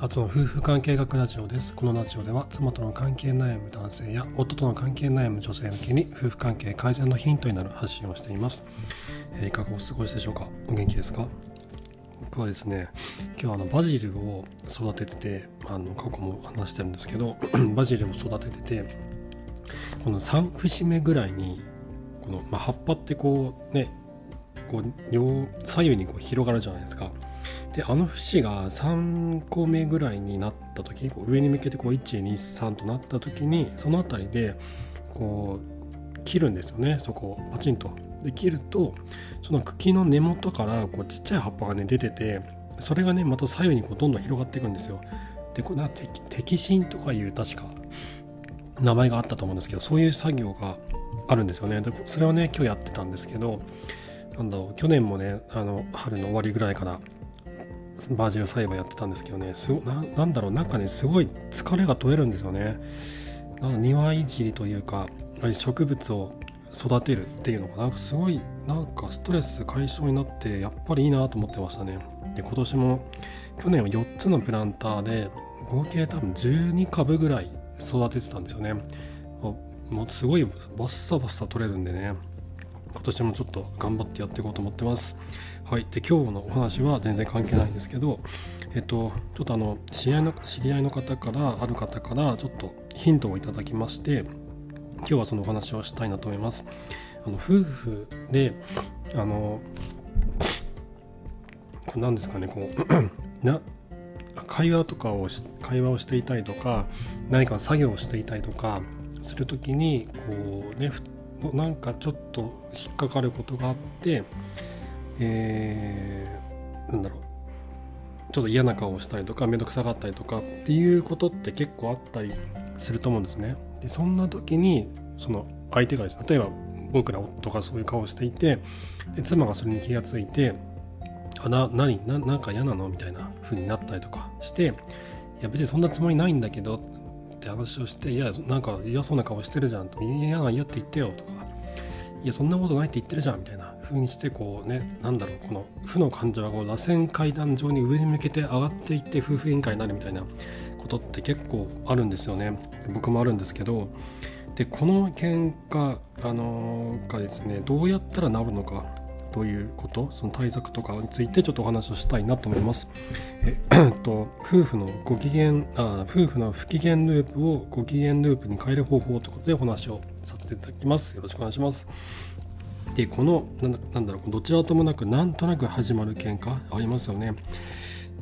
初の夫婦関係学ラジオです。このラジオでは妻との関係悩む男性や夫との関係悩む女性向けに夫婦関係改善のヒントになる発信をしています。えー、いかがお過ごしでしょうか？お元気ですか？僕はですね、今日あのバジルを育ててて、あの過去も話してるんですけど、バジルを育ててて、この3節目ぐらいに、この、まあ、葉っぱってこうね、こう両左右にこう広がるじゃないですか。であの節が3個目ぐらいになった時上に向けてこう123となった時にその辺りでこう切るんですよねそこをパチンと。で切るとその茎の根元からこうちっちゃい葉っぱがね出ててそれがねまた左右にこうどんどん広がっていくんですよ。でこれは摘心とかいう確か名前があったと思うんですけどそういう作業があるんですよね。でそれをね今日やってたんですけどなんだろう去年もねあの春の終わりぐらいからバージル栽培やってたんですけどねすごななんだろうなんかねすごい疲れが取れるんですよね。なんか庭いじりというか植物を育てるっていうのがなんかすごいなんかストレス解消になってやっぱりいいなと思ってましたね。で今年も去年は4つのプランターで合計多分12株ぐらい育ててたんですよね。もうすごいバッサバッサ取れるんでね。今年もちょっと頑張ってやっていこうと思ってますはい、で今日のお話は全然関係ないんですけど、えっと、ちょっとあの知り合いの知り合いの方からある方からちょっとヒントをいただきまして今日はそのお話をしたいなと思います。あの夫婦であのこれ何ですかねこう な会話とかを会話をしていたりとか何か作業をしていたりとかする時にこうねなんかちょっと引っかかることがあってえー、なんだろうちょっと嫌な顔をしたりとか面倒くさかったりとかっていうことって結構あったりすると思うんですね。でそんな時にその相手がですね例えば僕ら夫がそういう顔をしていてで妻がそれに気がついて「あな何ななんか嫌なの?」みたいな風になったりとかして「いや別にそんなつもりないんだけど」って話をして「いやなんか嫌そうな顔してるじゃん」と「嫌な嫌って言ってよ」とか「いやそんなことないって言ってるじゃん」みたいな風にしてこうねなんだろうこの負の感情がこう螺旋階段上に上に向けて上がっていって夫婦喧嘩になるみたいなことって結構あるんですよね。僕もあるんですけど。でこの喧嘩あのー、がですねどうやったら治るのか。ということその対策とかについてちょっとお話をしたいなと思います。えっ と夫婦のご機嫌あ夫婦の不機嫌ループをご機嫌ループに変える方法ということでお話をさせていただきます。よろしくお願いします。でこのなんだろうどちらともなくなんとなく始まる喧嘩ありますよね。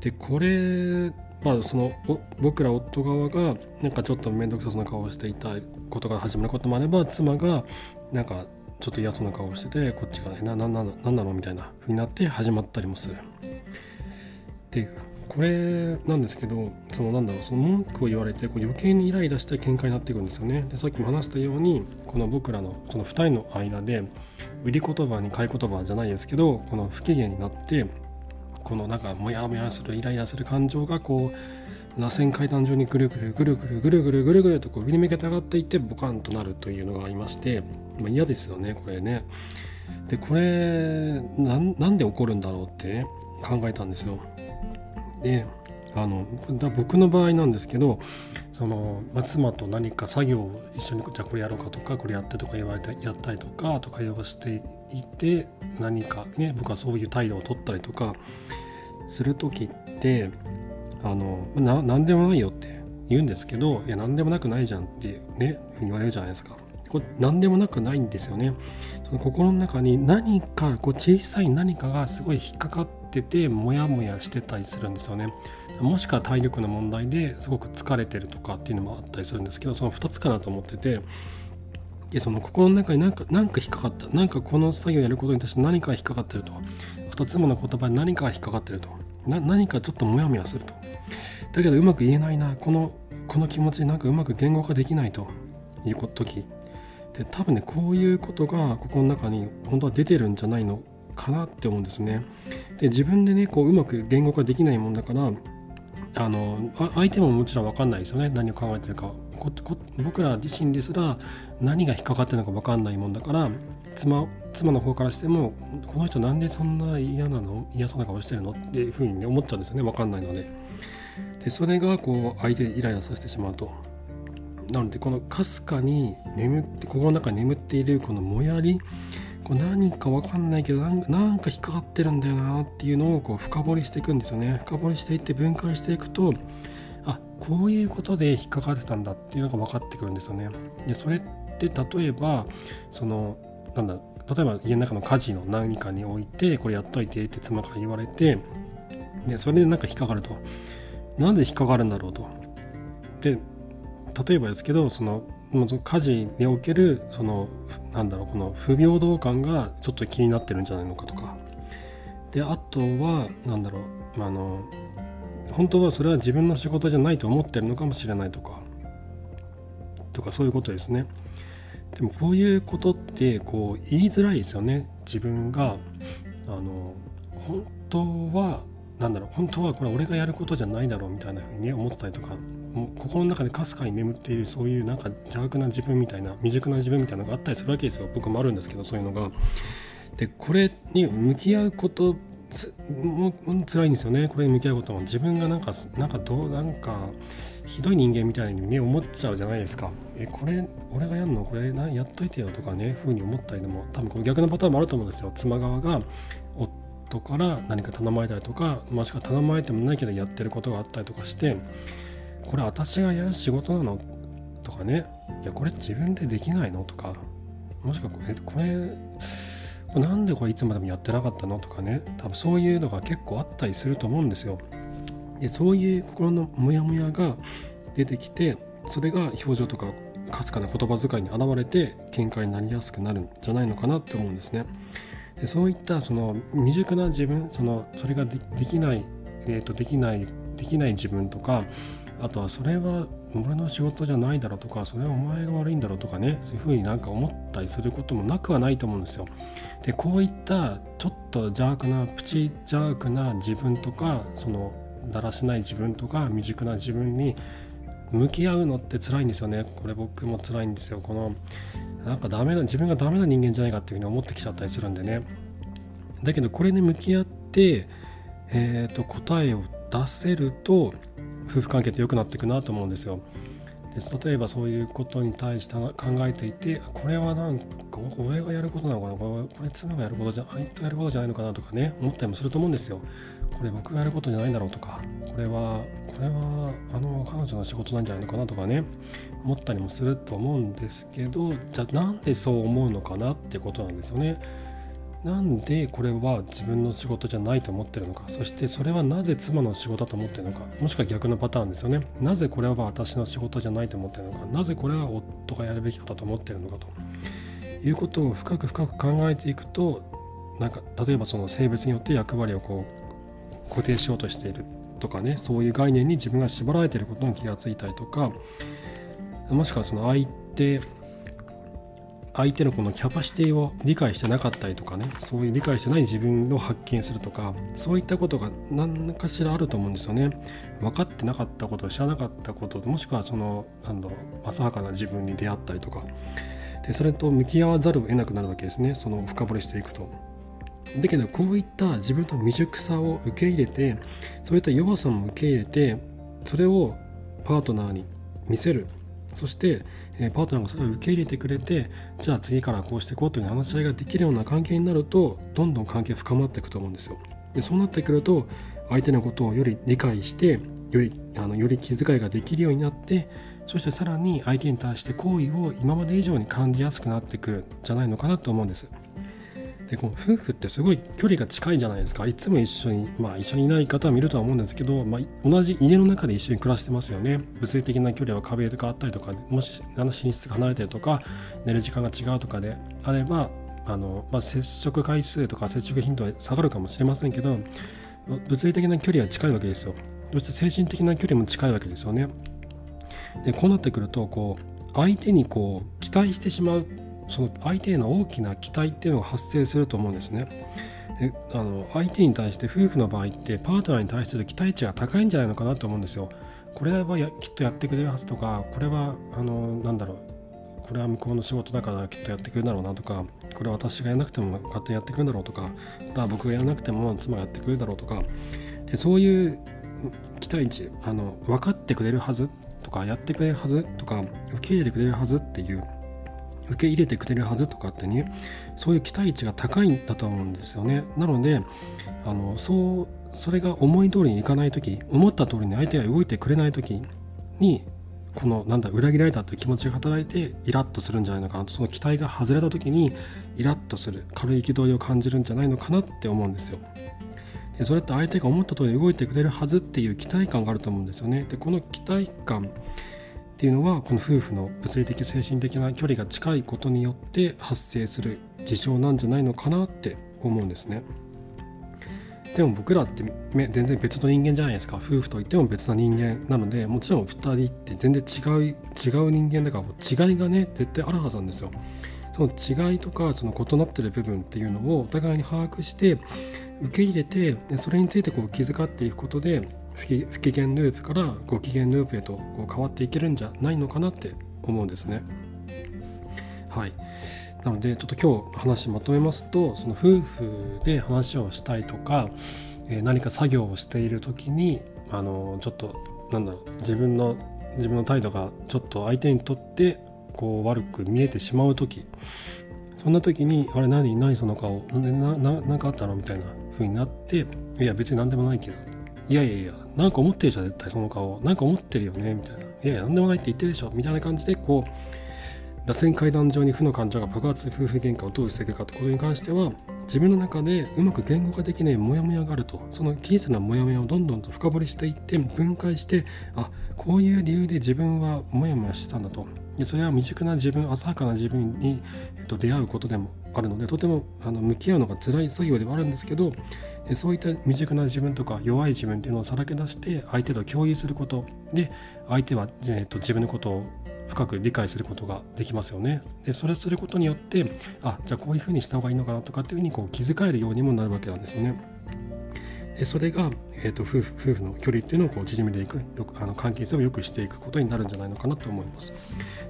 でこれまあその僕ら夫側がなんかちょっと面倒くさそうな顔をしていたことが始まることもあれば妻がなんかちょっと嫌そうな顔をしててこっちがねななななんなのみたいな風になって始まったりもする。でこれなんですけどそのなんだろうその文句を言われてこう余計にイライラして喧嘩になっていくんですよねでさっきも話したようにこの僕らのその2人の間で売り言葉に買い言葉じゃないですけどこの不機嫌になってこのなんかモヤモヤするイライラする感情がこう螺旋階段上にぐるぐるぐるぐるぐるぐるぐるぐるとこう上に向けて上がっていってボカンとなるというのがありまして、まあ、嫌ですよねこれね。でこれなんで起こるんだろうって、ね、考えたんですよ。であの僕の場合なんですけどその、まあ、妻と何か作業を一緒にじゃあこれやろうかとかこれやってとか言われてやったりとかとか言わしていて何かね僕はそういう態度を取ったりとかする時ってあのな何でもないよって言うんですけどいや何でもなくないじゃんってね言われるじゃないですか。これ何でもなくないんですよね。その心の中に何かこう小さい何かがすごい引っかかっててモヤモヤしてたりするんですよね。もしくは体力の問題ですごく疲れてるとかっていうのもあったりするんですけどその2つかなと思っててでその心の中に何か何か引っかかった何かこの作業をやることに対して何か引っかかってるとあと妻の言葉に何かが引っかかってると何かちょっとモヤモヤするとだけどうまく言えないなこのこの気持ちなんかうまく言語化できないという時。で多分ねこういうことが心の中に本当は出てるんじゃないのかなって思うんですね。で自分でねこううまく言語化できないもんだからあの相手ももちろん分かんないですよね。何を考えてるか。僕ら自身ですら何が引っかかってるのか分かんないもんだから妻妻の方からしてもこの人なんでそんな嫌なの？嫌そうな顔してるの？っていうふうに、ね、思っちゃうんですよね。分かんないので。でそれがこう相手イライラさせてしまうと。なのでこのかすかに眠って心の中に眠っているこのもやりこう何か分かんないけどなんか引っかかってるんだよなっていうのをこう深掘りしていくんですよね。深掘りしていって分解していくとあこういうことで引っかかってたんだっていうのが分かってくるんですよね。でそれって例えばそのなんだ例えば家の中の家事の何かにおいてこれやっといてって妻から言われてでそれでなんか引っかかると。なんで引っかかるんだろうと。で例えばですけどその家事におけるそのなんだろうこの不平等感がちょっと気になってるんじゃないのかとか。であとはなんだろうあの本当はそれは自分の仕事じゃないと思ってるのかもしれないとか。とかそういうことですね。でもこういうことってこう言いづらいですよね。自分があの本当はなんだろう本当はこれ俺がやることじゃないだろうみたいなふうに思ったりとかもう心の中でかすかに眠っているそういうなんか邪悪な自分みたいな未熟な自分みたいなのがあったりするわけですよ。僕もあるんですけどそういうのが。でこれに向き合うことつも辛いんですよね。これに向き合うことも。自分がなんかなんかどうなんかひどい人間みたいにね思っちゃうじゃないですか。えこれ俺がやるの？これなやっといてよとかねふうに思ったりでも多分こう逆のパターンもあると思うんですよ。妻側が夫から何か頼まれたりとかもしくは頼まれてもないけどやってることがあったりとかしてこれ私がやる仕事なの？とかね。いやこれ自分でできないの？とか。もしくはこれこれこれなんでこれいつまでもやってなかったの？とかね。多分そういうのが結構あったりすると思うんですよ。でそういう心のモヤモヤが出てきてそれが表情とかかすかな言葉遣いに現れて喧嘩になりやすくなるんじゃないのかなって思うんですね。でそういったその未熟な自分そのそれができない、えーと、できないできない自分とかあとはそれは俺の仕事じゃないだろうとかそれはお前が悪いんだろうとかねそういうふうになんか思ったりすることもなくはないと思うんですよ。でこういったちょっと邪悪なプチ邪悪な自分とかそのだらしない自分とか未熟な自分に向き合うのって辛いんですよねこれ僕も辛いんですよこのなんかダメな自分がダメな人間じゃないかっていうふうに思ってきちゃったりするんでね。だけどこれに向き合って、えー、と答えを出せると夫婦関係って良くなっていくなと思うんですよ。で例えばそういうことに対して考えていてこれはなんか俺がやることなのかな？これ妻がやることじゃあいつがやることじゃないのかな？とかね思ったりもすると思うんですよ。これ僕がやることじゃないだろうとかこれはこれはあの彼女の仕事なんじゃないのかなとかね思ったりもすると思うんですけどじゃあなんでそう思うのかなってことなんですよね。なんでこれは自分の仕事じゃないと思ってるのかそしてそれはなぜ妻の仕事だと思ってるのかもしくは逆のパターンですよねなぜこれは私の仕事じゃないと思ってるのかなぜこれは夫がやるべきことだと思ってるのかということを深く深く考えていくとなんか例えばその性別によって役割をこう固定しようとしているとかねそういう概念に自分が縛られていることに気がついたりとかもしくはその相手相手のこのキャパシティを理解してなかったりとかねそういう理解してない自分を発見するとかそういったことが何かしらあると思うんですよね。分かってなかったこと知らなかったこともしくはそのなんだろう浅はかな自分に出会ったりとか。でそれと向き合わざるを得なくなるわけですね。その深掘りしていくと。だけどこういった自分の未熟さを受け入れてそういった弱さも受け入れてそれをパートナーに見せるそして、えパートナーがそれを受け入れてくれてじゃあ次からこうしていこうという話し合いができるような関係になるとどんどん関係深まっていくと思うんですよ。でそうなってくると相手のことをより理解してよりあのより気遣いができるようになってそしてさらに相手に対して好意を今まで以上に感じやすくなってくるんじゃないのかなと思うんです。でこの夫婦ってすごい距離が近いじゃないですか。いつも一緒にまあ一緒にいない方は見るとは思うんですけど、まあ、同じ家の中で一緒に暮らしてますよね。物理的な距離は壁があったりとかもしあの寝室が離れてるとか寝る時間が違うとかであればあの、まあ、接触回数とか接触頻度は下がるかもしれませんけど物理的な距離は近いわけですよ。そして精神的な距離も近いわけですよね。でこうなってくるとこう相手にこう期待してしまうその相手への大きな期待っていうのが発生すると思うんですね。であの相手に対して夫婦の場合ってパートナーに対する期待値が高いんじゃないのかなと思うんですよ。これはやきっとやってくれるはずとかこれはあのなんだろうこれは向こうの仕事だからきっとやってくれるだろうなとかこれは私がやらなくても勝手にやってくれるだろうとかこれは僕がやらなくても妻がやってくれるだろうとかでそういう期待値あの分かってくれるはずとかやってくれるはずとか受け入れてくれるはずっていう受け入れてくれるはずとかってねそういう期待値が高いんだと思うんですよねなのであのそうそれが思い通りにいかない時思った通りに相手が動いてくれない時にこのなんだ裏切られたという気持ちが働いてイラッとするんじゃないのかなとその期待が外れた時にイラッとする軽い憤りを感じるんじゃないのかなって思うんですよ。でそれって相手が思った通り動いてくれるはずっていう期待感があると思うんですよね。でこの期待感っていうのはこの夫婦の物理的精神的な距離が近いことによって発生する事象なんじゃないのかなって思うんですね。でも僕らって全然別の人間じゃないですか夫婦といっても別な人間なのでもちろん2人って全然違う違う人間だから違いがね絶対あるはずなんですよ。その違いとかその異なってる部分っていうのをお互いに把握して受け入れてそれについてこう気遣っていくことで不機嫌ループからご機嫌ループへとこう変わっていけるんじゃないのかなって思うんですね。はいなのでちょっと今日話まとめますとその夫婦で話をしたりとか、えー、何か作業をしている時にあのちょっとなんだろう自分の自分の態度がちょっと相手にとってこう悪く見えてしまう時そんな時に「あれ何何その顔なななんかあったの?」みたいな風になって「いや別に何でもないけど」いやいやいやなんか思ってるじゃん絶対その顔。なんか思ってるよねみたいな「いやいや何でもないって言ってるでしょ」みたいな感じでこう螺旋階段上に負の感情が爆発夫婦喧嘩をどう防ぐかということに関しては自分の中でうまく言語化できないモヤモヤがあると。その小さなモヤモヤをどんどんと深掘りしていって分解してあこういう理由で自分はモヤモヤしたんだと。でそれは未熟な自分浅はかな自分に、えっと、出会うことでもあるのでとてもあの向き合うのが辛い作業ではあるんですけどそういった未熟な自分とか弱い自分っていうのをさらけ出して相手と共有することで相手は、えっと、自分のことを深く理解することができますよね。でそれをすることによってあじゃあこういうふうにした方がいいのかなとかっていうふうにこう気遣えるようにもなるわけなんですよね。それが、えーと、夫婦夫婦の距離っていうのをこう縮めていくよあの関係性を良くしていくことになるんじゃないのかなと思います。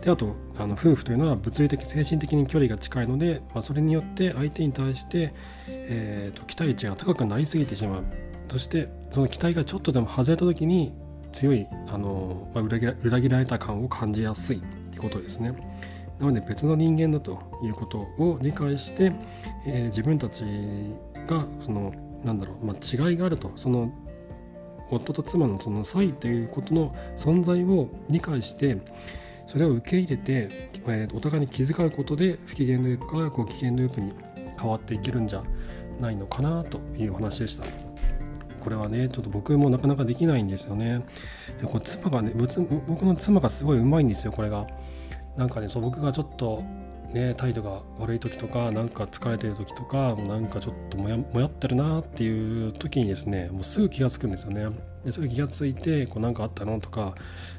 であとあの夫婦というのは物理的精神的に距離が近いので、まあ、それによって相手に対して、えーと、期待値が高くなりすぎてしまうそしてその期待がちょっとでも外れた時に強いあの、まあ、裏切られた感を感じやすいってことですね。なので別の人間だということを理解して、えー、自分たちがそのなんだろう、まあ、違いがあると。その夫と妻のその差異ということの存在を理解してそれを受け入れて、えー、お互いに気遣うことで不機嫌ループからご機嫌ループに変わっていけるんじゃないのかなという話でした。これはねちょっと僕もなかなかできないんですよね。でこれ妻がね僕の妻がすごいうまいんですよこれが。なんかねそう僕がちょっとね態度が悪い時とかなんか疲れてる時とかなんかちょっともやもやってるなっていう時にですねもうすぐ気が付くんですよね。ですぐ気が付いてこう何かあったのとか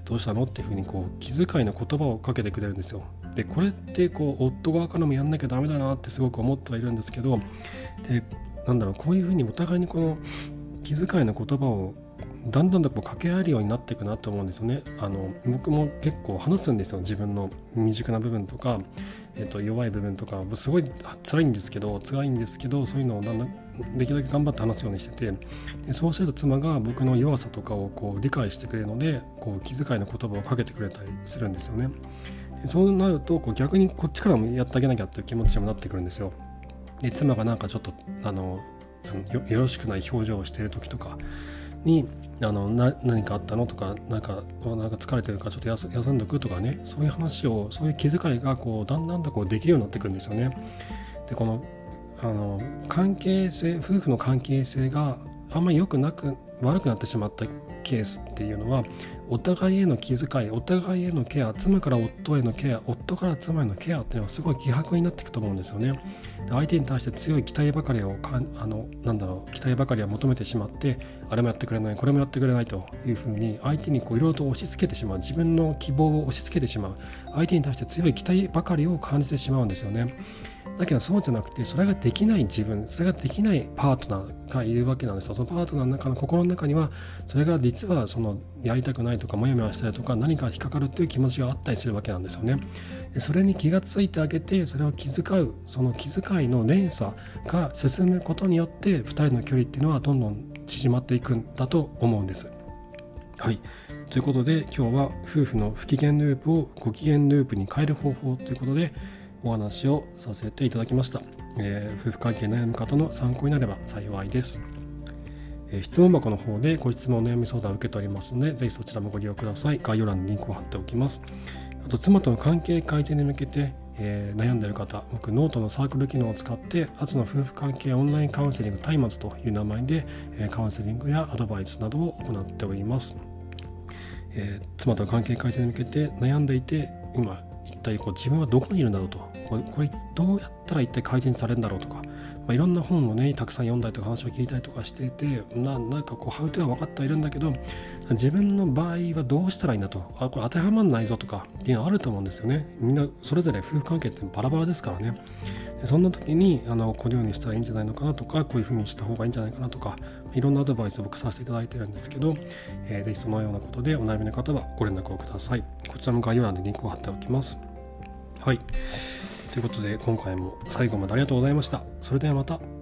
どうしたのっていうふうにこう気遣いの言葉をかけてくれるんですよ。でこれってこう夫側からもやんなきゃダメだなってすごく思ってはいるんですけどでなんだろうこういうふうにお互いにこの気遣いの言葉をだんだんとこう掛け合えるようになっていくなと思うんですよね。あの僕も結構話すんですよ自分の未熟な部分とか、えー、と弱い部分とかすごい辛いんですけど辛いんですけどそういうのをだんだんできるだけ頑張って話すようにしててでそうすると妻が僕の弱さとかをこう理解してくれるのでこう気遣いの言葉をかけてくれたりするんですよね。そうなるとこう逆にこっちからもやってあげなきゃっていう気持ちにもなってくるんですよ。で妻がなんかちょっとあのよろしくない表情をしている時とかにあのな何かあったのとかなんかなんか疲れてるからちょっと休んどくとかねそういう話をそういう気遣いがこうだんだんとこうできるようになってくるんですよね。でこのあの関係性夫婦の関係性があんまり良くなく悪くなってしまったケースっていうのはお互いへの気遣いお互いへのケア妻から夫へのケア夫から妻へのケアっていうのはすごい希薄になっていくと思うんですよね。相手に対して強い期待ばかりをかあのなんだろう期待ばかりを求めてしまってあれもやってくれないこれもやってくれないというふうに相手にいろいろと押し付けてしまう。自分の希望を押し付けてしまう。相手に対して強い期待ばかりを感じてしまうんですよね。だけどそうじゃなくてそれができない自分それができないパートナーがいるわけなんですよ。そのパートナーの中の心の中にはそれが実はそのやりたくないとかモヤモヤしたりとか何か引っかかるっていう気持ちがあったりするわけなんですよね。でそれに気がついてあげてそれを気遣うその気遣いの連鎖が進むことによって2人の距離っていうのはどんどん縮まっていくんだと思うんです。はい。ということで今日は夫婦の不機嫌ループをご機嫌ループに変える方法ということでお話をさせていただきました、えー、夫婦関係悩む方の参考になれば幸いです、えー、質問箱の方でご質問悩み相談を受けておりますのでぜひそちらもご利用ください。概要欄にリンクを貼っておきます。あと妻との関係改善に向けてえー、悩んでいる方僕ノートのサークル機能を使ってアツの夫婦関係オンラインカウンセリング松明という名前で、えー、カウンセリングやアドバイスなどを行っております、えー、妻との関係改善に向けて悩んでいて今一体こう自分はどこにいるんだろうと。これこれどうやったら一体改善されるんだろうとか、まあ、いろんな本をねたくさん読んだりとか話を聞いたりとかしていてなんかこうハウトゥは分かってはいるんだけど自分の場合はどうしたらいいんだと。あこれ当てはまらないぞとかっていうのはあると思うんですよね。みんなそれぞれ夫婦関係ってバラバラですからね。そんな時にあのこのようにしたらいいんじゃないのかなとかこういうふうにした方がいいんじゃないかなとかいろんなアドバイスを僕させていただいてるんですけど、えー、ぜひそのようなことでお悩みの方はご連絡をください。こちらも概要欄でリンクを貼っておきます。はい。ということで今回も最後までありがとうございました。それではまた。